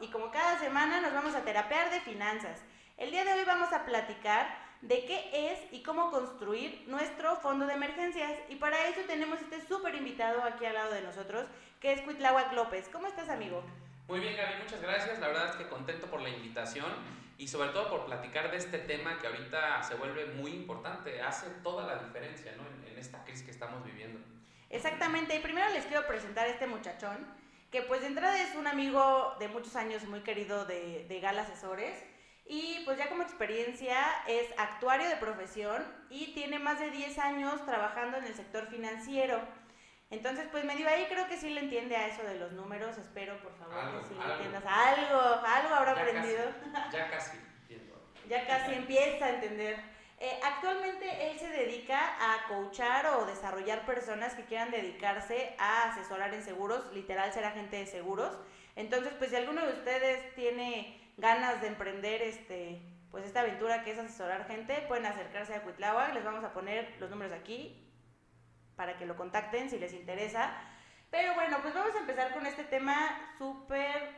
Y como cada semana nos vamos a terapear de finanzas. El día de hoy vamos a platicar de qué es y cómo construir nuestro fondo de emergencias y para eso tenemos este súper invitado aquí al lado de nosotros que es Cuitláhuac López. ¿Cómo estás amigo? Muy bien Gaby, muchas gracias. La verdad es que contento por la invitación y sobre todo por platicar de este tema que ahorita se vuelve muy importante, hace toda la diferencia ¿no? en, en esta crisis que estamos viviendo. Exactamente, y primero les quiero presentar a este muchachón que pues de entrada es un amigo de muchos años muy querido de, de Gal Asesores y pues ya como experiencia es actuario de profesión y tiene más de 10 años trabajando en el sector financiero. Entonces, pues medio ahí creo que sí le entiende a eso de los números, espero por favor que sí le entiendas algo, algo habrá aprendido. ya casi entiendo. ya casi empieza a entender. Eh, actualmente él se dedica a coachar o desarrollar personas que quieran dedicarse a asesorar en seguros, literal ser agente de seguros. Entonces, pues si alguno de ustedes tiene ganas de emprender este, pues esta aventura que es asesorar gente, pueden acercarse a Cuitláhuac, les vamos a poner los números aquí para que lo contacten si les interesa. Pero bueno, pues vamos a empezar con este tema súper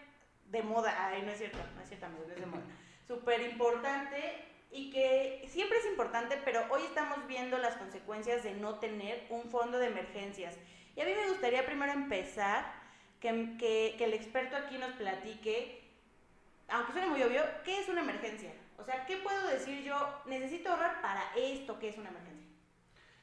de moda. Ay, no es cierto, no es cierto, amigos, no es de moda. Súper importante y que siempre es importante, pero hoy estamos viendo las consecuencias de no tener un fondo de emergencias. Y a mí me gustaría primero empezar que, que, el experto aquí nos platique, aunque suene muy obvio, ¿qué es una emergencia? O sea, ¿qué puedo decir yo? Necesito ahorrar para esto que es una emergencia.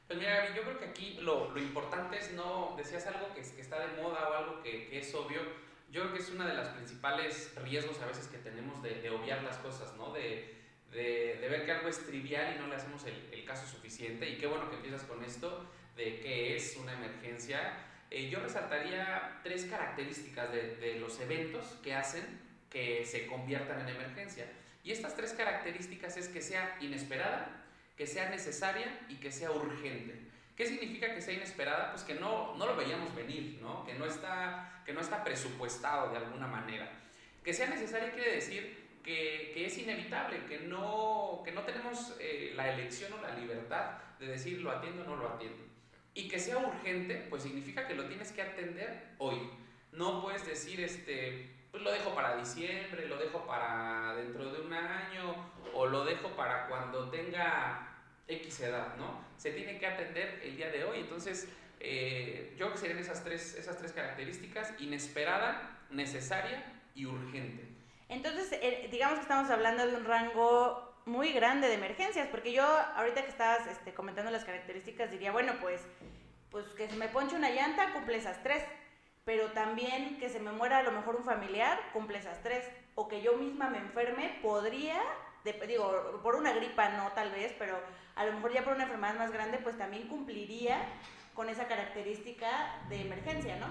Pues mira, Gaby, yo creo que aquí lo, lo importante es no, decías algo que, que, está de moda o algo que, que, es obvio. Yo creo que es uno de los principales riesgos a veces que tenemos de, de obviar las cosas, ¿no? De, de, ver que algo es trivial y no le hacemos el, el, caso suficiente. Y qué bueno que empiezas con esto de qué es una emergencia. Eh, yo resaltaría tres características de, de, los eventos que hacen que se conviertan en emergencia. Y estas tres características es que sea inesperada, que sea necesaria y que sea urgente. ¿Qué significa que sea inesperada? Pues que no, no lo veíamos venir, ¿no? Que, no está, que no está presupuestado de alguna manera. Que sea necesaria quiere decir que, que, es inevitable, que no, que no tenemos eh, la elección o la libertad de decir lo atiendo o no lo atiendo. Y que sea urgente, pues significa que lo tienes que atender hoy. No puedes decir, este, pues lo dejo para diciembre, lo dejo para dentro de un año, o lo dejo para cuando tenga X edad, ¿no? Se tiene que atender el día de hoy. Entonces, eh, yo creo que serían esas tres, esas tres características, inesperada, necesaria y urgente. Entonces, eh, digamos que estamos hablando de un rango muy grande de emergencias, porque yo ahorita que estabas este, comentando las características diría, bueno, pues, pues que se me ponche una llanta, cumple esas tres, pero también que se me muera a lo mejor un familiar, cumple esas tres, o que yo misma me enferme, podría, de, digo, por una gripa no tal vez, pero a lo mejor ya por una enfermedad más grande, pues también cumpliría con esa característica de emergencia, ¿no?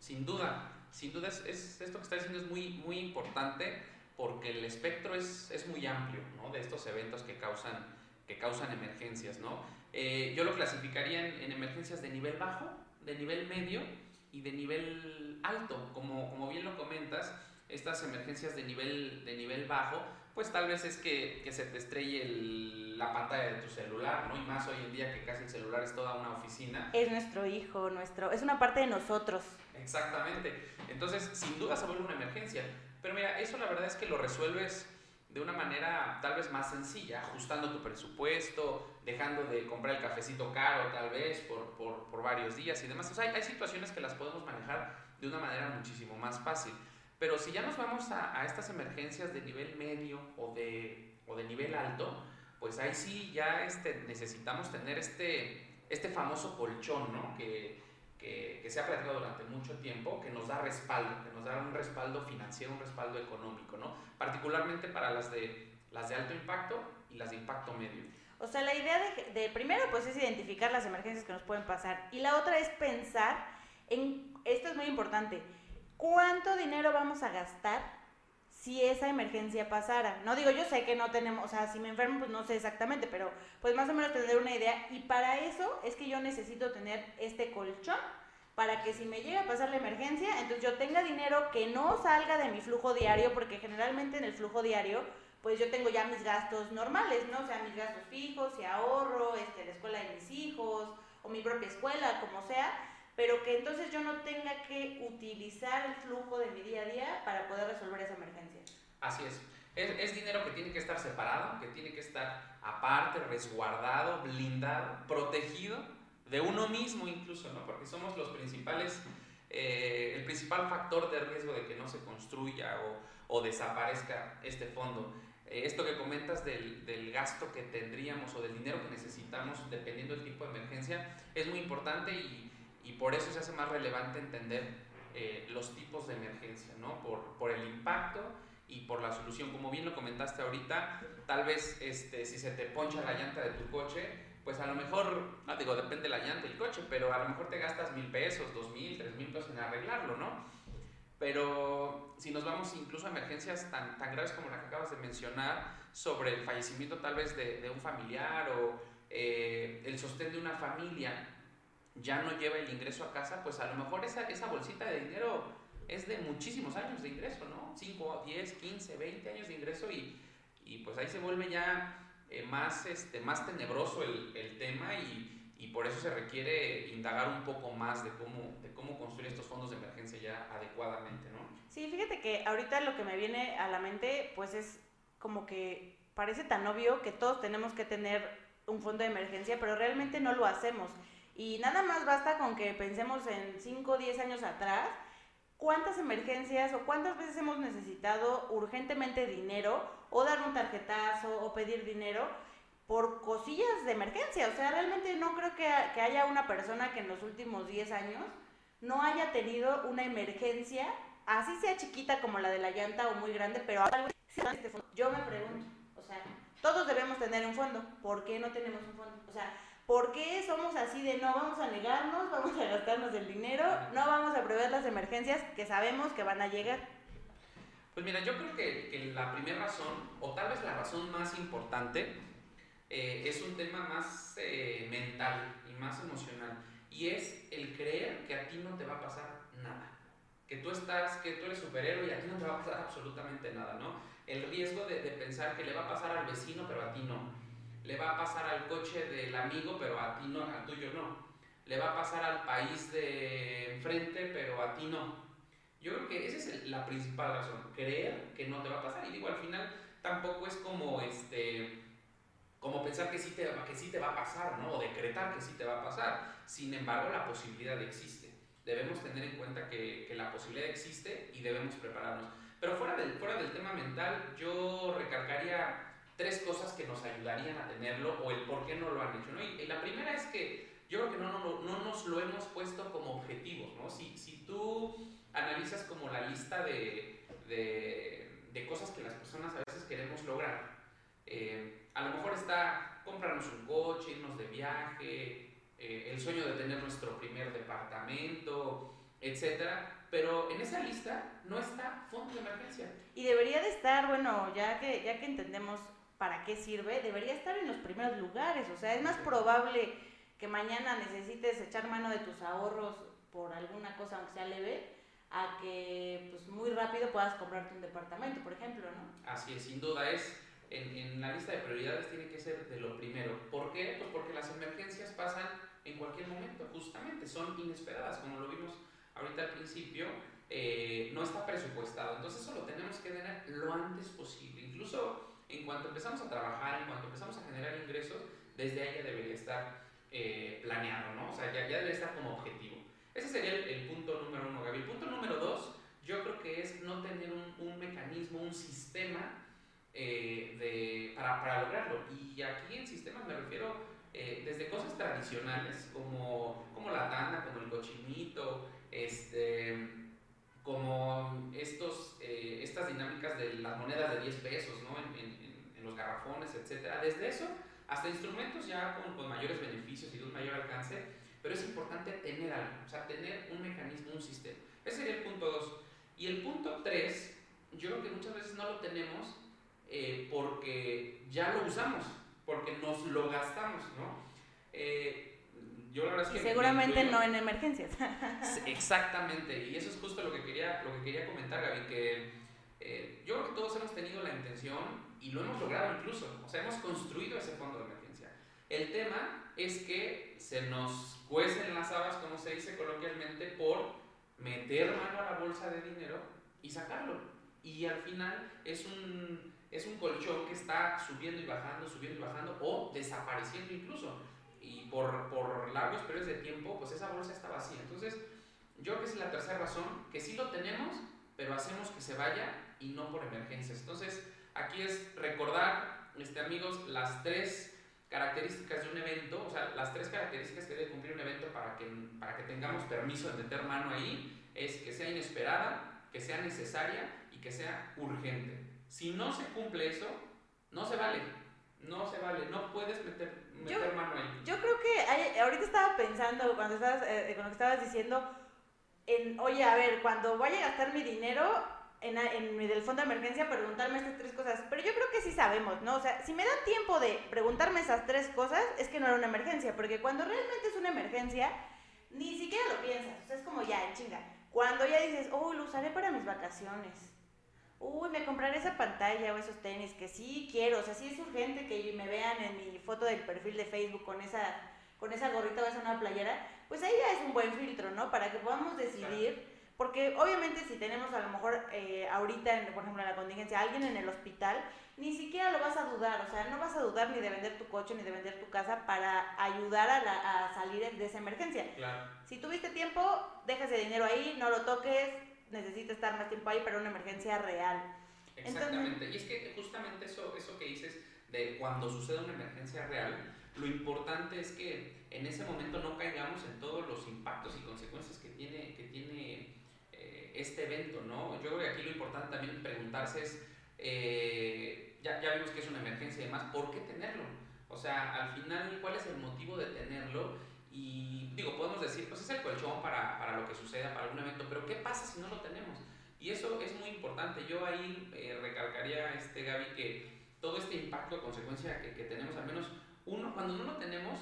Sin duda sin duda es, es, esto que está diciendo es muy, muy importante porque el espectro es, es muy amplio ¿no? de estos eventos que causan, que causan emergencias. ¿no? Eh, yo lo clasificaría en, en, emergencias de nivel bajo, de nivel medio y de nivel alto. Como, como bien lo comentas, estas emergencias de nivel, de nivel bajo, pues tal vez es que, que se te estrelle el, la pantalla de tu celular, ¿no? Y más hoy en día que casi el celular es toda una oficina. Es nuestro hijo, nuestro, es una parte de nosotros. Exactamente. Entonces, sin duda se vuelve una emergencia. Pero mira, eso la verdad es que lo resuelves de una manera tal vez más sencilla, ajustando tu presupuesto, dejando de comprar el cafecito caro tal vez por, por, varios días y demás. O hay, hay, situaciones que las podemos manejar de una manera muchísimo más fácil. Pero si ya nos vamos a, a estas emergencias de nivel medio o de, o de nivel alto, pues ahí sí ya este, necesitamos tener este, este famoso colchón, ¿no? Que, que, se ha platicado durante mucho tiempo, que nos da respaldo, que nos da un respaldo financiero, un respaldo económico, ¿no? Particularmente para las de, las de alto impacto y las de impacto medio. O sea, la idea de, de, primero pues es identificar las emergencias que nos pueden pasar y la otra es pensar en, esto es muy importante, ¿cuánto dinero vamos a gastar si esa emergencia pasara? No digo, yo sé que no tenemos, o sea, si me enfermo pues no sé exactamente, pero pues más o menos tener una idea y para eso es que yo necesito tener este colchón para que si me llega a pasar la emergencia, entonces yo tenga dinero que no salga de mi flujo diario, porque generalmente en el flujo diario, pues yo tengo ya mis gastos normales, ¿no? O sea, mis gastos fijos y ahorro, este, la escuela de mis hijos, o mi propia escuela, como sea, pero que entonces yo no tenga que utilizar el flujo de mi día a día para poder resolver esa emergencia. Así es. Es, es dinero que tiene que estar separado, que tiene que estar aparte, resguardado, blindado, protegido de uno mismo incluso, ¿no? Porque somos los principales, eh, el principal factor de riesgo de que no se construya o, o desaparezca este fondo. Eh, esto que comentas del, del, gasto que tendríamos o del dinero que necesitamos dependiendo del tipo de emergencia es muy importante y, y por eso se hace más relevante entender eh, los tipos de emergencia, ¿no? Por, por el impacto y por la solución. Como bien lo comentaste ahorita, tal vez este, si se te poncha la llanta de tu coche, pues a lo mejor, no digo, depende de la llanta y el coche, pero a lo mejor te gastas mil pesos, dos mil, tres mil pesos en arreglarlo, ¿no? Pero si nos vamos incluso a emergencias tan, tan graves como la que acabas de mencionar, sobre el fallecimiento tal vez de, de un familiar o eh, el sostén de una familia, ya no lleva el ingreso a casa, pues a lo mejor esa, esa bolsita de dinero es de muchísimos años de ingreso, ¿no? 5, 10, 15, 20 años de ingreso y, y pues ahí se vuelve ya eh, más, este, más tenebroso el, el tema y, y, por eso se requiere indagar un poco más de cómo, de cómo construir estos fondos de emergencia ya adecuadamente, ¿no? Sí, fíjate que ahorita lo que me viene a la mente pues es como que parece tan obvio que todos tenemos que tener un fondo de emergencia, pero realmente no lo hacemos. Y nada más basta con que pensemos en 5 o 10 años atrás, cuántas emergencias o cuántas veces hemos necesitado urgentemente dinero o dar un tarjetazo o pedir dinero por cosillas de emergencia. O sea, realmente no creo que, que haya una persona que en los últimos 10 años no haya tenido una emergencia, así sea chiquita como la de la llanta o muy grande, pero este Yo me pregunto, o sea, todos debemos tener un fondo, ¿por qué no tenemos un fondo? O sea, ¿Por qué somos así de no vamos a negarnos, vamos a gastarnos el dinero, no vamos a prever las emergencias que sabemos que van a llegar? Pues mira, yo creo que, que la primera razón, o tal vez la razón más importante, eh, es un tema más eh, mental y más emocional. Y es el creer que a ti no te va a pasar nada. Que tú estás, que tú eres superhéroe y a ti no te va a pasar absolutamente nada, ¿no? El riesgo de, de pensar que le va a pasar al vecino, pero a ti no le va a pasar al coche del amigo, pero a ti no, al tuyo no. Le va a pasar al país de enfrente, pero a ti no. Yo creo que esa es la principal razón, creer que no te va a pasar. Y digo, al final tampoco es como este como pensar que sí te, que sí te va a pasar, ¿no? O decretar que sí te va a pasar. Sin embargo, la posibilidad existe. Debemos tener en cuenta que, que la posibilidad existe y debemos prepararnos. Pero fuera del, fuera del tema mental, yo recargaría tres cosas que nos ayudarían a tenerlo o el por qué no lo han hecho. ¿no? Y, la primera es que yo creo que no, no, no, nos lo hemos puesto como objetivos. ¿no? Si, si tú analizas como la lista de, de, de, cosas que las personas a veces queremos lograr, eh, a lo mejor está comprarnos un coche, irnos de viaje, eh, el sueño de tener nuestro primer departamento, etcétera, pero en esa lista no está fondo de emergencia. Y debería de estar, bueno, ya que, ya que entendemos para qué sirve, debería estar en los primeros lugares. O sea, es más probable que mañana necesites echar mano de tus ahorros por alguna cosa, aunque sea leve, a que pues muy rápido puedas comprarte un departamento, por ejemplo, ¿no? Así es, sin duda es, en, en, la lista de prioridades tiene que ser de lo primero. ¿Por qué? Pues porque las emergencias pasan en cualquier momento, justamente, son inesperadas, como lo vimos ahorita al principio, eh, no está presupuestado. Entonces eso lo tenemos que tener lo antes posible. Incluso en cuanto empezamos a trabajar, en cuanto empezamos a generar ingresos, desde ahí ya debería estar eh, planeado, ¿no? O sea, ya, ya debe estar como objetivo. Ese sería el, el, punto número uno, Gaby. El punto número dos, yo creo que es no tener un, un mecanismo, un sistema eh, de, para, para, lograrlo. Y aquí en sistemas me refiero eh, desde cosas tradicionales como, como la tanda, como el cochinito, este, como estos, eh, estas dinámicas de las monedas de 10 pesos, ¿no? En, en, en los garrafones, etc. Desde eso hasta instrumentos ya con, con mayores beneficios y de un mayor alcance, pero es importante tener algo, o sea, tener un mecanismo, un sistema. Ese sería el punto 2. Y el punto 3, yo creo que muchas veces no lo tenemos eh, porque ya lo usamos, porque nos lo gastamos, ¿no? Eh, yo la verdad es que seguramente no en emergencias. Exactamente, y eso es justo lo que quería, lo que quería comentar, Gaby, que eh, yo creo que todos hemos tenido la intención y lo hemos logrado incluso, o sea, hemos construido ese fondo de emergencia. El tema es que se nos cuecen las habas, como se dice coloquialmente, por meter mano a la bolsa de dinero y sacarlo. Y al final es un, es un colchón que está subiendo y bajando, subiendo y bajando, o desapareciendo incluso y por, por largos periodos de tiempo, pues esa bolsa está vacía. Entonces, yo creo que es la tercera razón, que sí lo tenemos, pero hacemos que se vaya y no por emergencias. Entonces, aquí es recordar, este, amigos, las tres características de un evento, o sea, las tres características que debe cumplir un evento para que, para que tengamos permiso de meter mano ahí, es que sea inesperada, que sea necesaria y que sea urgente. Si no se cumple eso, no se vale. No se vale, no puedes meter, meter yo, mano ahí. Yo creo que ahorita estaba pensando, cuando estabas, eh, cuando estabas diciendo, en, oye, a ver, cuando vaya a gastar mi dinero en, en el fondo de emergencia, preguntarme estas tres cosas. Pero yo creo que sí sabemos, ¿no? O sea, si me da tiempo de preguntarme esas tres cosas, es que no era una emergencia. Porque cuando realmente es una emergencia, ni siquiera lo piensas. O sea, es como ya, chinga. Cuando ya dices, oh, lo usaré para mis vacaciones uy, me compraré esa pantalla o esos tenis que sí quiero, o sea, sí es urgente que me vean en mi foto del perfil de Facebook con esa, con esa gorrita o esa una playera, pues ahí ya es un buen filtro, ¿no? Para que podamos decidir, porque obviamente si tenemos a lo mejor eh, ahorita, por ejemplo, en la contingencia, alguien en el hospital, ni siquiera lo vas a dudar, o sea, no vas a dudar ni de vender tu coche ni de vender tu casa para ayudar a, a salir de esa emergencia. Claro. Si tuviste tiempo, deja ese dinero ahí, no lo toques, necesita estar más tiempo ahí para una emergencia real. Exactamente. y es que justamente eso, eso que dices de cuando sucede una emergencia real, lo importante es que en ese momento no caigamos en todos los impactos y consecuencias que tiene, que tiene eh, este evento, ¿no? Yo creo que aquí lo importante también preguntarse es, eh, ya, ya vimos que es una emergencia y demás, ¿por qué tenerlo? O sea, al final, ¿cuál es el motivo de tenerlo? Y digo, podemos decir, pues es el colchón para, para, lo que suceda, para algún evento, pero ¿qué pasa si no lo tenemos? Y eso es muy importante. Yo ahí eh, recalcaría, este, Gaby, que todo este impacto, consecuencia que, que, tenemos, al menos uno, cuando no lo tenemos,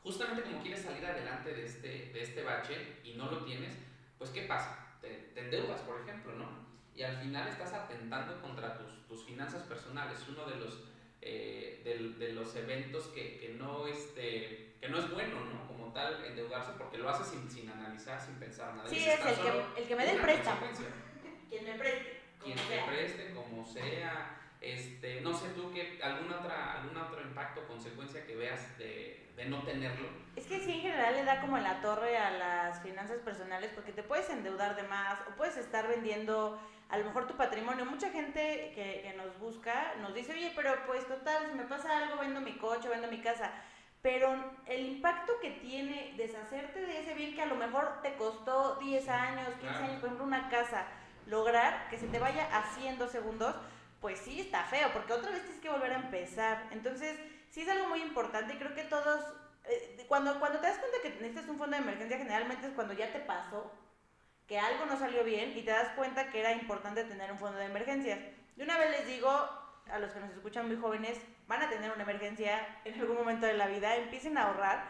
justamente como quieres salir adelante de este, de este bache y no lo tienes, pues ¿qué pasa? Te, te endeudas, por ejemplo, ¿no? Y al final estás atentando contra tus, tus finanzas personales. Uno de los, eh, de, de, los eventos que, que no, este, que no es bueno, ¿no? Como tal, endeudarse porque lo hace sin, sin analizar, sin pensar nada. Sí, es el que, el que me dé el préstamo. Quien me preste. Quien me preste, como sea. Este, no sé tú qué, algún, otra, algún otro impacto, consecuencia que veas de, de, no tenerlo. Es que sí, en general le da como la torre a las finanzas personales porque te puedes endeudar de más o puedes estar vendiendo a lo mejor tu patrimonio. Mucha gente que, que nos busca nos dice, oye, pero pues total, si me pasa algo, vendo mi coche, vendo mi casa pero el impacto que tiene deshacerte de ese bien que a lo mejor te costó 10 años, 15 años, por ejemplo, una casa, lograr que se te vaya así en dos segundos, pues sí está feo, porque otra vez tienes que volver a empezar. Entonces, sí es algo muy importante y creo que todos, eh, cuando, cuando te das cuenta que necesitas un fondo de emergencia, generalmente es cuando ya te pasó, que algo no salió bien y te das cuenta que era importante tener un fondo de emergencias. De una vez les digo, a los que nos escuchan muy jóvenes, van a tener una emergencia en algún momento de la vida, empiecen a ahorrar.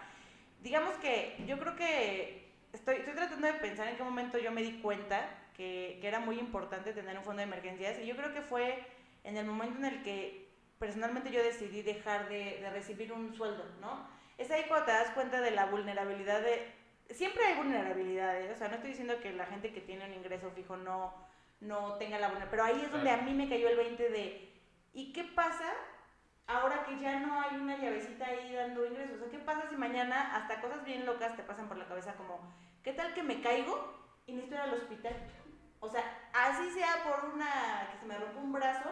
Digamos que yo creo que estoy, tratando de pensar en qué momento yo me di cuenta que, que, era muy importante tener un fondo de emergencias y yo creo que fue en el momento en el que personalmente yo decidí dejar de, de recibir un sueldo, ¿no? Es ahí cuando te das cuenta de la vulnerabilidad de... Siempre hay vulnerabilidades, o sea, no estoy diciendo que la gente que tiene un ingreso fijo no, no tenga la vulnerabilidad, pero ahí es donde a mí me cayó el 20 de ¿Y qué pasa ahora que ya no hay una llavecita ahí dando ingresos? O sea, ¿qué pasa si mañana hasta cosas bien locas te pasan por la cabeza como, ¿qué tal que me caigo y necesito ir al hospital? O sea, así sea por una, que se me rompe un brazo,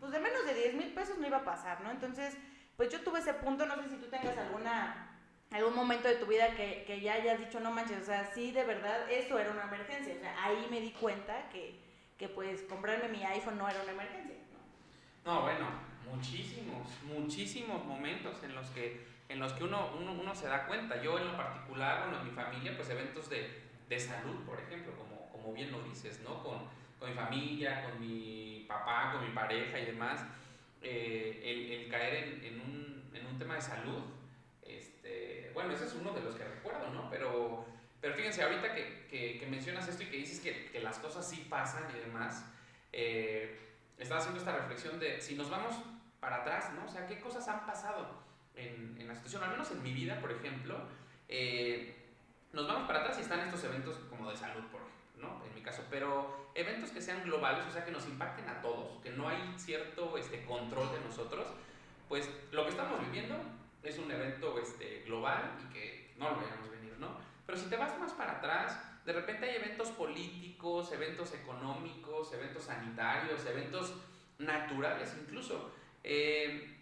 pues de menos de 10 mil pesos no iba a pasar, ¿no? Entonces, pues yo tuve ese punto, no sé si tú tengas alguna, algún momento de tu vida que, que ya hayas dicho, no manches, o sea, sí, de verdad, eso era una emergencia. O sea, ahí me di cuenta que, que pues comprarme mi iPhone no era una emergencia. No, bueno, muchísimos, muchísimos momentos en los que, en los que uno, uno, uno se da cuenta. Yo en lo particular, bueno, en mi familia, pues eventos de, de salud, por ejemplo, como, como bien lo dices, ¿no? Con, con mi familia, con mi papá, con mi pareja y demás, eh, el, caer en, un, en, un, tema de salud, bueno, ese es uno de los que recuerdo, ¿no? Pero, pero fíjense, ahorita que, que, que mencionas esto y que dices que, que, las cosas sí pasan y demás, eh, estaba haciendo esta reflexión de si nos vamos para atrás, ¿no? O sea, ¿qué cosas han pasado en, en la situación? Al menos en mi vida, por ejemplo, eh, nos vamos para atrás y están estos eventos como de salud, por ejemplo, ¿no? En mi caso, pero eventos que sean globales, o sea, que nos impacten a todos, que no hay cierto este, control de nosotros, pues lo que estamos viviendo es un evento este, global y que no lo veamos venir, ¿no? Pero si te vas más para atrás, de repente hay eventos políticos, eventos económicos, eventos sanitarios, eventos naturales incluso. Eh,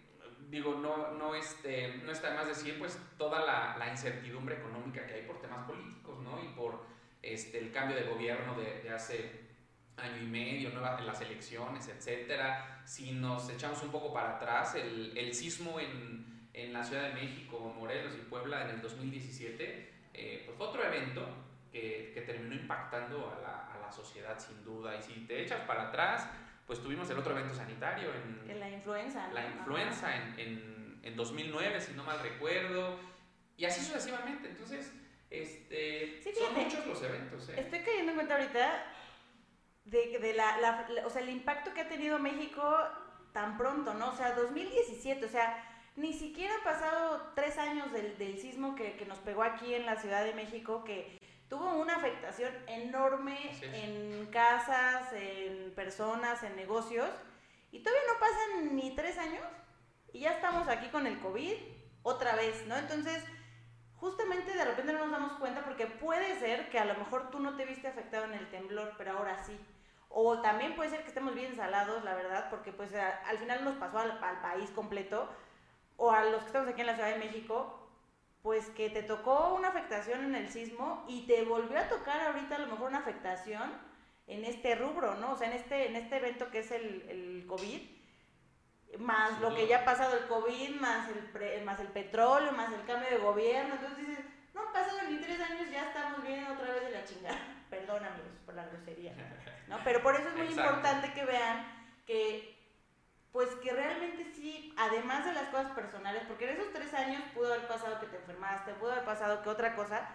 digo, no, no, este, no está más decir pues toda la, la, incertidumbre económica que hay por temas políticos, ¿no? Y por este, el cambio de gobierno de, de hace año y medio, ¿no? las elecciones, etcétera. Si nos echamos un poco para atrás, el, el sismo en, en, la Ciudad de México, Morelos y Puebla en el 2017, eh, pues fue otro evento que, que terminó impactando a la, a la, sociedad sin duda. Y si te echas para atrás, pues tuvimos el otro evento sanitario en, en la influenza. La influenza en, en, en, 2009, si no mal recuerdo, y así sucesivamente. Entonces, este, sí, son muchos los eventos. ¿eh? Estoy cayendo en cuenta ahorita de, de la, la, la, o sea, el impacto que ha tenido México tan pronto, ¿no? O sea, 2017, o sea, ni siquiera han pasado tres años del, del sismo que, que, nos pegó aquí en la Ciudad de México, que tuvo una afectación enorme en casas, en personas, en negocios, y todavía no pasan ni tres años y ya estamos aquí con el COVID otra vez, ¿no? Entonces, justamente de repente no nos damos cuenta porque puede ser que a lo mejor tú no te viste afectado en el temblor, pero ahora sí. O también puede ser que estemos bien salados, la verdad, porque pues al final nos pasó al, al país completo, o a los que estamos aquí en la Ciudad de México, pues que te tocó una afectación en el sismo y te volvió a tocar ahorita a lo mejor una afectación en este rubro, ¿no? O sea, en este, en este evento que es el, el COVID, más sí. lo que ya ha pasado el COVID, más el, pre, más el petróleo, más el cambio de gobierno, entonces dices, no han pasado ni tres años, ya estamos bien otra vez de la chingada. Perdón amigos por la grosería, ¿no? Pero por eso es muy Exacto. importante que vean que pues que realmente sí, además de las cosas personales, porque en esos tres años pudo haber pasado que te enfermaste, pudo haber pasado que otra cosa,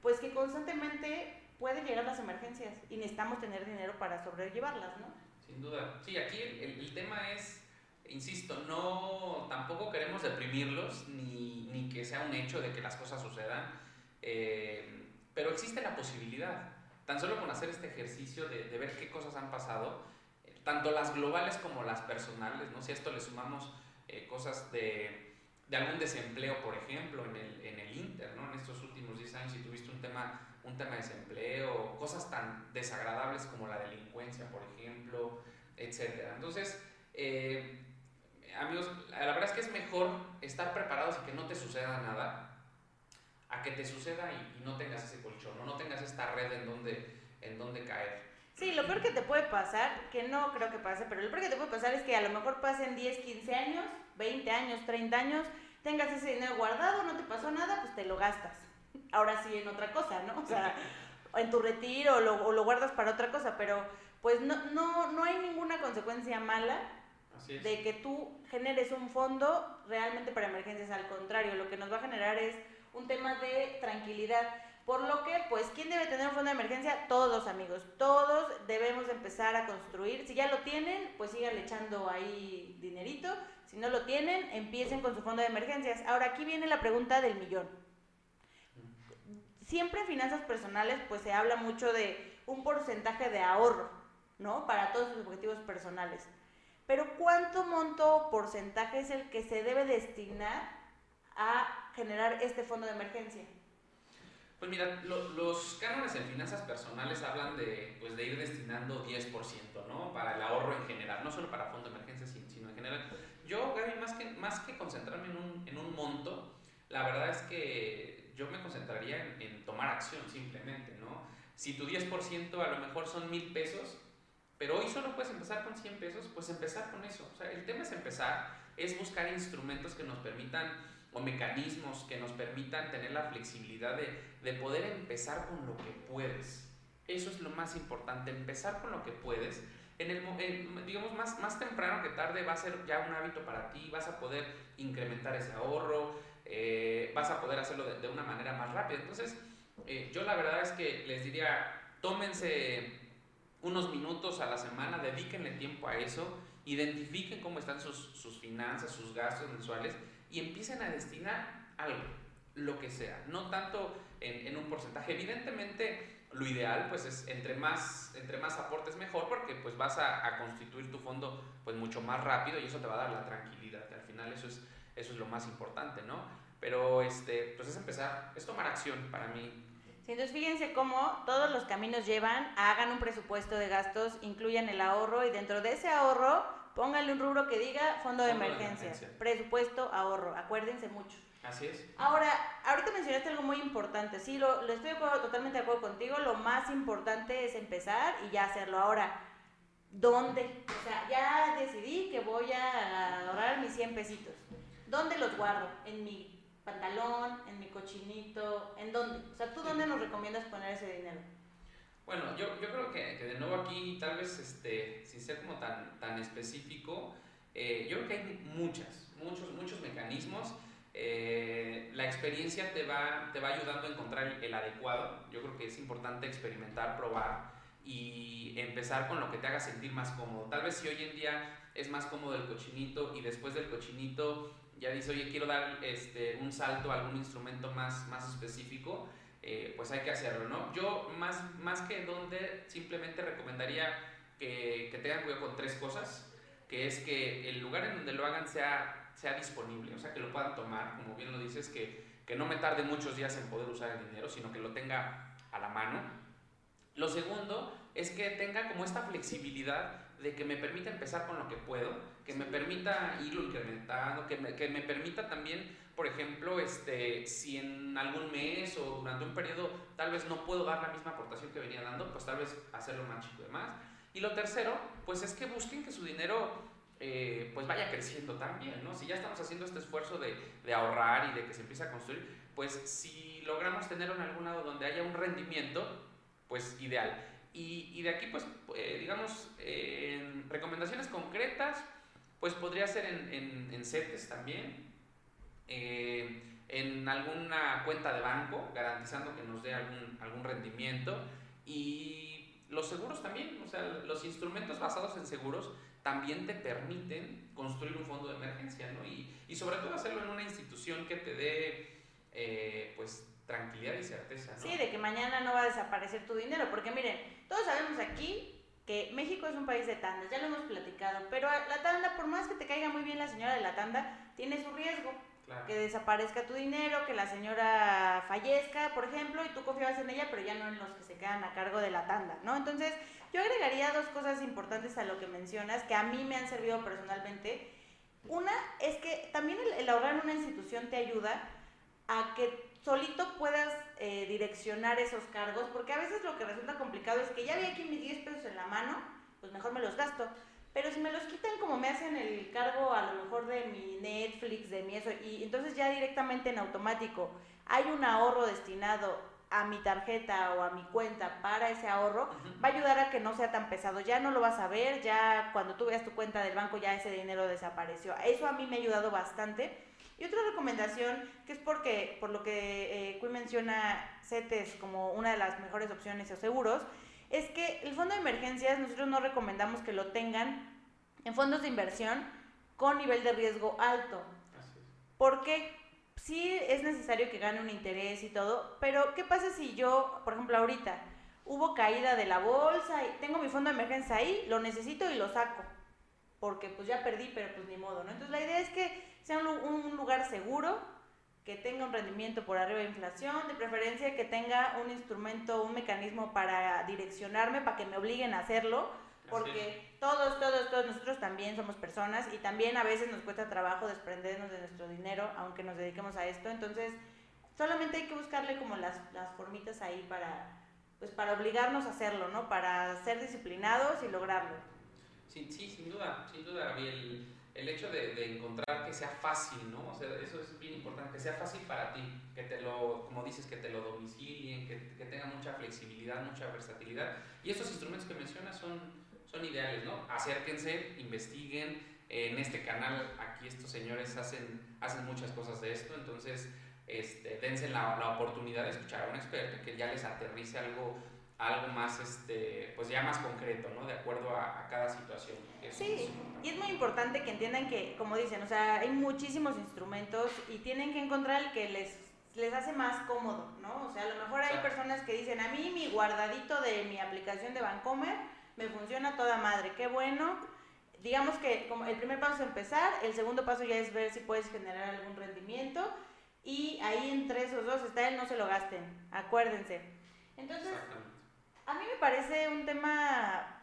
pues que constantemente pueden llegar las emergencias y necesitamos tener dinero para sobrellevarlas, ¿no? Sin duda. Sí, aquí el, el tema es, insisto, no, tampoco queremos deprimirlos ni, ni, que sea un hecho de que las cosas sucedan, eh, pero existe la posibilidad, tan solo con hacer este ejercicio de, de ver qué cosas han pasado, tanto las globales como las personales, ¿no? Si a esto le sumamos eh, cosas de, algún desempleo, por ejemplo, en el, en el Inter, ¿no? En estos últimos 10 años, si tuviste un tema, un tema de desempleo, cosas tan desagradables como la delincuencia, por ejemplo, etc. Entonces, eh, amigos, la verdad es que es mejor estar preparados y que no te suceda nada, a que te suceda y, y no tengas ese colchón, ¿no? no tengas esta red en donde, en donde caer. Sí, lo peor que te puede pasar, que no creo que pase, pero lo peor que te puede pasar es que a lo mejor pasen 10, 15 años, 20 años, 30 años, tengas ese dinero guardado, no te pasó nada, pues te lo gastas. Ahora sí en otra cosa, ¿no? O sea, en tu retiro o lo, o lo guardas para otra cosa, pero pues no, no, no hay ninguna consecuencia mala de que tú generes un fondo realmente para emergencias. Al contrario, lo que nos va a generar es un tema de tranquilidad. Por lo que, pues, ¿quién debe tener un fondo de emergencia? Todos, amigos. Todos debemos empezar a construir. Si ya lo tienen, pues sigan echando ahí dinerito. Si no lo tienen, empiecen con su fondo de emergencias. Ahora, aquí viene la pregunta del millón. Siempre en finanzas personales, pues se habla mucho de un porcentaje de ahorro, ¿no? Para todos sus objetivos personales. Pero ¿cuánto monto o porcentaje es el que se debe destinar a generar este fondo de emergencia? Pues mira, lo, los cánones en finanzas personales hablan de, pues, de ir destinando 10%, ¿no? Para el ahorro en general, no solo para fondo de emergencia, sino en general. Yo, Gaby, más que, más que concentrarme en un, en un monto, la verdad es que yo me concentraría en, en tomar acción simplemente, ¿no? Si tu 10% a lo mejor son mil pesos, pero hoy solo puedes empezar con 100 pesos, pues empezar con eso. O sea, el tema es empezar, es buscar instrumentos que nos permitan o mecanismos que nos permitan tener la flexibilidad de, de poder empezar con lo que puedes. Eso es lo más importante, empezar con lo que puedes. En el, digamos, más, más temprano que tarde va a ser ya un hábito para ti, vas a poder incrementar ese ahorro, eh, vas a poder hacerlo de, una manera más rápida. Entonces, eh, yo la verdad es que les diría, tómense unos minutos a la semana, dedíquenle tiempo a eso, identifiquen cómo están sus, sus finanzas, sus gastos mensuales y empiecen a destinar algo, lo que sea, no tanto en, en, un porcentaje. Evidentemente, lo ideal pues es entre más, entre más aportes mejor porque pues vas a, a, constituir tu fondo pues mucho más rápido y eso te va a dar la tranquilidad, que al final eso es, eso es lo más importante, ¿no? Pero este, pues es empezar, es tomar acción para mí. Entonces fíjense cómo todos los caminos llevan, hagan un presupuesto de gastos, incluyan el ahorro y dentro de ese ahorro pónganle un rubro que diga fondo de, fondo emergencia, de emergencia, presupuesto, ahorro, acuérdense mucho. Así es. Ahora, ahorita mencionaste algo muy importante, sí, lo, lo estoy de acuerdo, totalmente de acuerdo contigo, lo más importante es empezar y ya hacerlo. Ahora, ¿dónde? O sea, ya decidí que voy a ahorrar mis 100 pesitos. ¿Dónde los guardo? En mi pantalón, en mi cochinito, ¿en dónde? O sea, ¿tú dónde nos recomiendas poner ese dinero? Bueno, yo, yo creo que, que, de nuevo aquí, tal vez este, sin ser como tan, tan específico, eh, yo creo que hay muchas, muchos, muchos mecanismos. Eh, la experiencia te va, te va ayudando a encontrar el, adecuado. Yo creo que es importante experimentar, probar y empezar con lo que te haga sentir más cómodo. Tal vez si hoy en día es más cómodo el cochinito y después del cochinito ya dice, oye, quiero dar este, un salto a algún instrumento más, más específico, eh, pues hay que hacerlo, ¿no? Yo más, más que donde simplemente recomendaría que, que, tengan cuidado con tres cosas, que es que el lugar en donde lo hagan sea, sea disponible, o sea, que lo puedan tomar, como bien lo dices, que, que no me tarde muchos días en poder usar el dinero, sino que lo tenga a la mano. Lo segundo es que tenga como esta flexibilidad de que me permita empezar con lo que puedo, que me permita irlo incrementando, que me, que me permita también, por ejemplo, este, si en algún mes o durante un periodo tal vez no puedo dar la misma aportación que venía dando, pues tal vez hacerlo más chico de más. Y lo tercero, pues es que busquen que su dinero eh, pues vaya creciendo también, ¿no? Si ya estamos haciendo este esfuerzo de, de, ahorrar y de que se empiece a construir, pues si logramos tenerlo en algún lado donde haya un rendimiento, pues ideal. Y, y de aquí, pues, eh, digamos, eh, recomendaciones concretas, pues podría ser en, en, CETES también, eh, en alguna cuenta de banco, garantizando que nos dé algún, algún rendimiento. Y los seguros también, o sea, los instrumentos basados en seguros también te permiten construir un fondo de emergencia, ¿no? Y, y sobre todo hacerlo en una institución que te dé, eh, pues, tranquilidad y certeza, ¿no? Sí, de que mañana no va a desaparecer tu dinero, porque miren, todos sabemos aquí que México es un país de tandas, ya lo hemos platicado, pero la tanda, por más que te caiga muy bien la señora de la tanda, tiene su riesgo. Claro. Que desaparezca tu dinero, que la señora fallezca, por ejemplo, y tú confiabas en ella, pero ya no en los que se quedan a cargo de la tanda, ¿no? Entonces, yo agregaría dos cosas importantes a lo que mencionas, que a mí me han servido personalmente. Una es que también el, el ahorrar en una institución te ayuda a que solito puedas eh, direccionar esos cargos, porque a veces lo que resulta complicado es que ya vi aquí mis 10 pesos en la mano, pues mejor me los gasto. Pero si me los quitan como me hacen el cargo a lo mejor de mi Netflix, de mi eso, y entonces ya directamente en automático hay un ahorro destinado a mi tarjeta o a mi cuenta para ese ahorro, uh -huh. va a ayudar a que no sea tan pesado. Ya no lo vas a ver, ya cuando tú veas tu cuenta del banco ya ese dinero desapareció. Eso a mí me ha ayudado bastante. Y otra recomendación, que es porque, por lo que eh, Cui menciona CETES como una de las mejores opciones o seguros, es que el fondo de emergencias nosotros no recomendamos que lo tengan en fondos de inversión con nivel de riesgo alto. Porque sí es necesario que gane un interés y todo, pero ¿qué pasa si yo, por ejemplo, ahorita hubo caída de la bolsa y tengo mi fondo de emergencia ahí, lo necesito y lo saco? Porque pues ya perdí, pero pues ni modo, ¿no? Entonces la idea es que sea un, un lugar seguro, que tenga un rendimiento por arriba de inflación, de preferencia que tenga un instrumento, un mecanismo para direccionarme, para que me obliguen a hacerlo, porque todos, todos, todos nosotros también somos personas y también a veces nos cuesta trabajo desprendernos de nuestro dinero, aunque nos dediquemos a esto, entonces solamente hay que buscarle como las, las formitas ahí para, pues para obligarnos a hacerlo, ¿no? Para ser disciplinados y lograrlo. Sí, sí sin duda, sin duda, El, el hecho de, encontrar que sea fácil, ¿no? O sea, eso es bien importante, que sea fácil para ti, que te lo, como dices, que te lo domicilien, que, que tenga mucha flexibilidad, mucha versatilidad. Y estos instrumentos que mencionas son, son ideales, ¿no? Acérquense, investiguen. En este canal, aquí estos señores hacen, hacen muchas cosas de esto, entonces este, dense la, la, oportunidad de escuchar a un experto que ya les aterrice algo, algo más, este, pues ya más concreto, ¿no? De acuerdo a, a cada situación. sí, y es muy importante que entiendan que, como dicen, o sea, hay muchísimos instrumentos y tienen que encontrar el que les, les hace más cómodo, ¿no? O sea, a lo mejor hay personas que dicen, a mí mi guardadito de mi aplicación de Bancomer me funciona toda madre, qué bueno. Digamos que como el primer paso es empezar, el segundo paso ya es ver si puedes generar algún rendimiento y ahí entre esos dos está el no se lo gasten, acuérdense. Entonces, a mí me parece un tema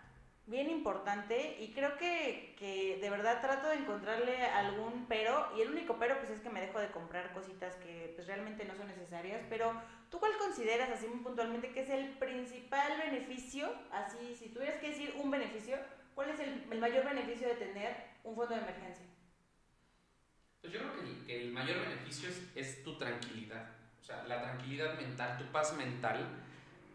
bien importante y creo que, que, de verdad trato de encontrarle algún pero y el único pero pues es que me dejo de comprar cositas que pues realmente no son necesarias, pero ¿tú cuál consideras así muy puntualmente que es el principal beneficio, así si tuvieras que decir un beneficio, cuál es el, el mayor beneficio de tener un fondo de emergencia? Pues yo creo que el, que el mayor beneficio es, es, tu tranquilidad, o sea, la tranquilidad mental, tu paz mental,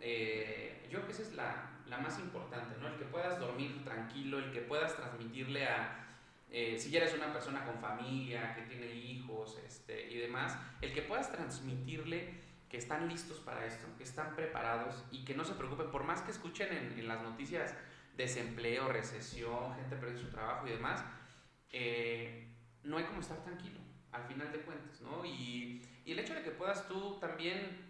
eh, yo creo que esa es la, la, más importante, ¿no? El que puedas dormir tranquilo, el que puedas transmitirle a, eh, si ya eres una persona con familia, que tiene hijos este, y demás, el que puedas transmitirle que están listos para esto, que están preparados y que no se preocupen, por más que escuchen en, las noticias desempleo, recesión, gente perdiendo su trabajo y demás, eh, no hay como estar tranquilo, al final de cuentas, ¿no? Y, y el hecho de que puedas tú también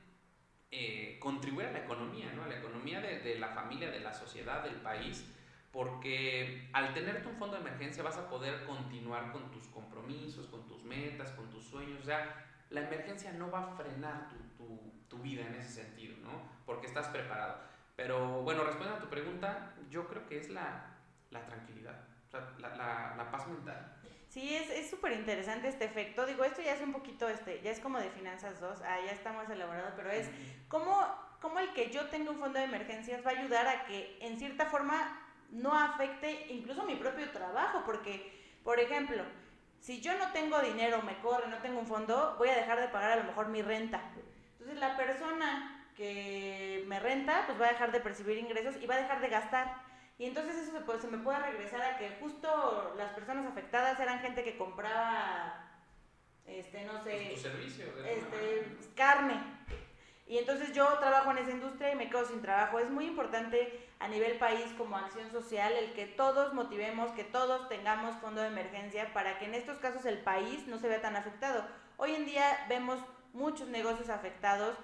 eh, contribuir a la economía, ¿no? A la economía de, de, la familia, de la sociedad, del país, porque al tenerte un fondo de emergencia vas a poder continuar con tus compromisos, con tus metas, con tus sueños, o sea, la emergencia no va a frenar tu, tu, tu vida en ese sentido, ¿no? Porque estás preparado. Pero bueno, respondiendo a tu pregunta, yo creo que es la, la tranquilidad, la, la, la paz mental. Sí, es súper interesante este efecto. Digo, esto ya es un poquito, este, ya es como de Finanzas 2, ah, ya está más elaborado, pero es cómo, cómo el que yo tenga un fondo de emergencias va a ayudar a que en cierta forma no afecte incluso mi propio trabajo, porque, por ejemplo, si yo no tengo dinero, me corre, no tengo un fondo, voy a dejar de pagar a lo mejor mi renta. Entonces la persona que me renta, pues va a dejar de percibir ingresos y va a dejar de gastar. Y entonces eso se, puede, se me puede regresar a que justo las personas afectadas eran gente que compraba, este, no sé, pues servicio, este, carne. Y entonces yo trabajo en esa industria y me quedo sin trabajo. Es muy importante a nivel país como acción social el que todos motivemos, que todos tengamos fondo de emergencia para que en estos casos el país no se vea tan afectado. Hoy en día vemos muchos negocios afectados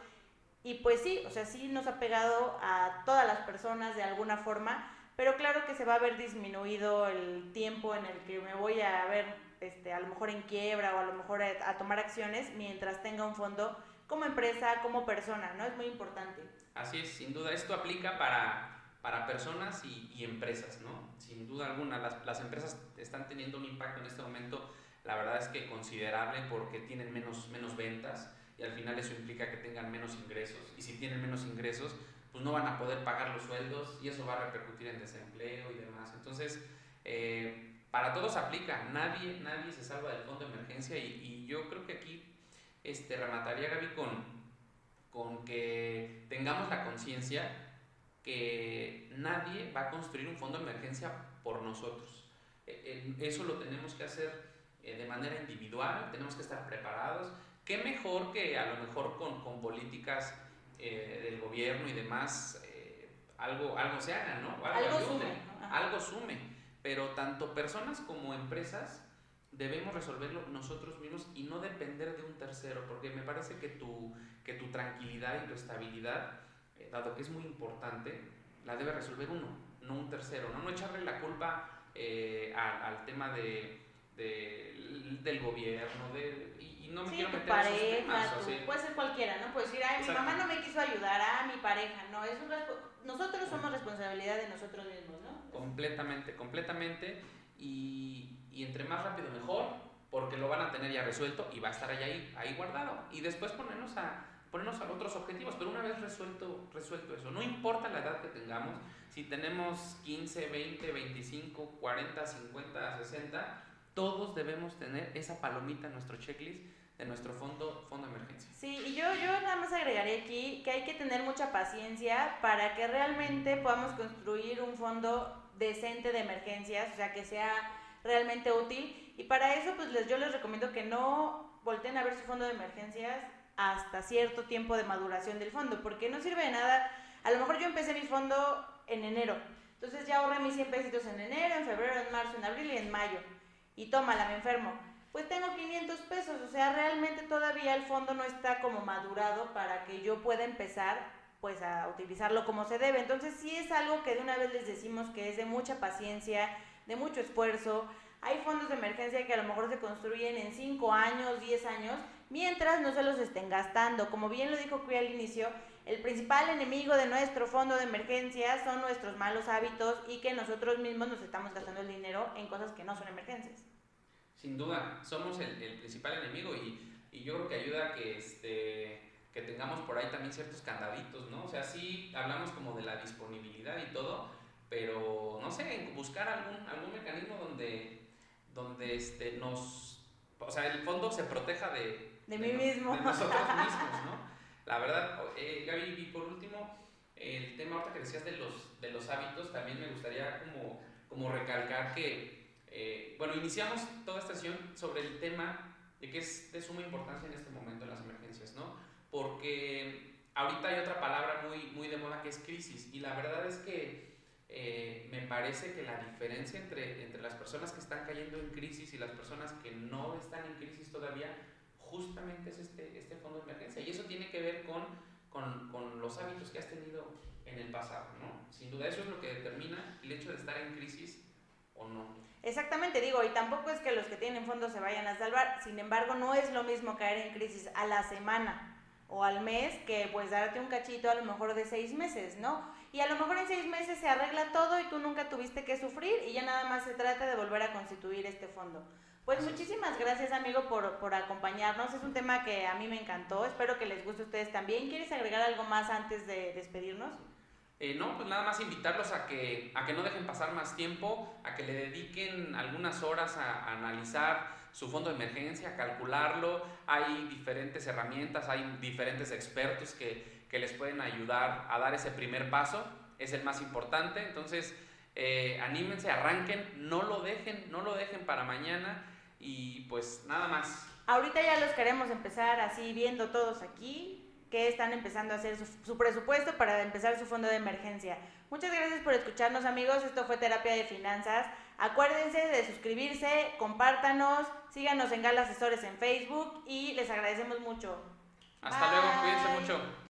y pues sí, o sea, sí nos ha pegado a todas las personas de alguna forma, pero claro que se va a ver disminuido el tiempo en el que me voy a ver este, a lo mejor en quiebra o a lo mejor a, a, tomar acciones mientras tenga un fondo como empresa, como persona, ¿no? Es muy importante. Así es, sin duda. Esto aplica para, para personas y, y, empresas, ¿no? Sin duda alguna, las, las, empresas están teniendo un impacto en este momento, la verdad es que considerable porque tienen menos, menos ventas y al final eso implica que tengan menos ingresos. Y si tienen menos ingresos, pues no van a poder pagar los sueldos y eso va a repercutir en desempleo y demás. Entonces, eh, para todos aplica, nadie, nadie se salva del fondo de emergencia y, yo creo que aquí este, remataría Gaby con, con que tengamos la conciencia que nadie va a construir un fondo de emergencia por nosotros. Eh, eso lo tenemos que hacer eh, de manera individual, tenemos que estar preparados. ¿Qué mejor que a lo mejor con, con políticas eh, del gobierno y demás, eh, algo, algo se haga, ¿no? Algo, algo ayude, sume. Algo sume. Pero tanto personas como empresas debemos resolverlo nosotros mismos y no depender de un tercero, porque me parece que tu, que tu tranquilidad y tu estabilidad, eh, dado que es muy importante, la debe resolver uno, no un tercero, no, no echarle la culpa al, al, tema de, de, del gobierno, de, y no me sí, quiero tu meter pareja, en esos temas, tu, o sea, puede ser cualquiera, ¿no? Puedes decir, ay, mi mamá no me quiso ayudar, ah, mi pareja, no, es un nosotros somos responsabilidad de nosotros mismos, ¿no? Completamente, completamente, y, y, entre más rápido mejor, porque lo van a tener ya resuelto y va a estar ahí, ahí guardado, y después ponernos a, ponernos a otros objetivos, pero una vez resuelto, resuelto eso, no importa la edad que tengamos, si tenemos 15, 20, 25, 40, 50, 60, todos debemos tener esa palomita en nuestro checklist de nuestro fondo, fondo de emergencia. Sí, y yo, yo nada más agregaría aquí que hay que tener mucha paciencia para que realmente podamos construir un fondo decente de emergencias, o sea, que sea realmente útil. Y para eso, pues les, yo les recomiendo que no volteen a ver su fondo de emergencias hasta cierto tiempo de maduración del fondo, porque no sirve de nada. A lo mejor yo empecé mi fondo en enero, entonces ya ahorré mis 100 pesitos en enero, en febrero, en marzo, en abril y en mayo. Y tómala, me enfermo pues tengo 500 pesos, o sea, realmente todavía el fondo no está como madurado para que yo pueda empezar pues a utilizarlo como se debe. Entonces sí es algo que de una vez les decimos que es de mucha paciencia, de mucho esfuerzo. Hay fondos de emergencia que a lo mejor se construyen en 5 años, 10 años, mientras no se los estén gastando. Como bien lo dijo Cui al inicio, el principal enemigo de nuestro fondo de emergencia son nuestros malos hábitos y que nosotros mismos nos estamos gastando el dinero en cosas que no son emergencias. Sin duda, somos el, principal enemigo y, yo creo que ayuda a que, este, que tengamos por ahí también ciertos candaditos, ¿no? O sea, sí hablamos como de la disponibilidad y todo, pero no sé, buscar algún, algún mecanismo donde, donde este, nos, o sea, el fondo se proteja de, de, mí mismo. De nosotros mismos, ¿no? La verdad, eh, Gaby, y por último, el tema ahorita que decías de los, de los hábitos, también me gustaría como, como recalcar que eh, bueno, iniciamos toda esta sesión sobre el tema de que es de suma importancia en este momento en las emergencias, ¿no? Porque ahorita hay otra palabra muy, muy de moda que es crisis y la verdad es que eh, me parece que la diferencia entre, entre las personas que están cayendo en crisis y las personas que no están en crisis todavía justamente es este, este fondo de emergencia y eso tiene que ver con, con, con los hábitos que has tenido en el pasado, ¿no? Sin duda eso es lo que determina el hecho de estar en crisis o no. Exactamente, digo, y tampoco es que los que tienen fondos se vayan a salvar, sin embargo, no es lo mismo caer en crisis a la semana o al mes que pues darte un cachito a lo mejor de seis meses, ¿no? Y a lo mejor en seis meses se arregla todo y tú nunca tuviste que sufrir y ya nada más se trata de volver a constituir este fondo. Pues muchísimas gracias amigo por, por acompañarnos, es un tema que a mí me encantó, espero que les guste a ustedes también. ¿Quieres agregar algo más antes de despedirnos? Eh, no, pues nada más invitarlos a que, a que no dejen pasar más tiempo, a que le dediquen algunas horas a, analizar su fondo de emergencia, a calcularlo. Hay diferentes herramientas, hay diferentes expertos que, les pueden ayudar a dar ese primer paso. Es el más importante. Entonces, eh, anímense, arranquen, no lo dejen, no lo dejen para mañana y pues nada más. Ahorita ya los queremos empezar así viendo todos aquí que están empezando a hacer su, presupuesto para empezar su fondo de emergencia. Muchas gracias por escucharnos amigos, esto fue Terapia de Finanzas. Acuérdense de suscribirse, compártanos, síganos en Gala Asesores en Facebook y les agradecemos mucho. Hasta luego, cuídense mucho.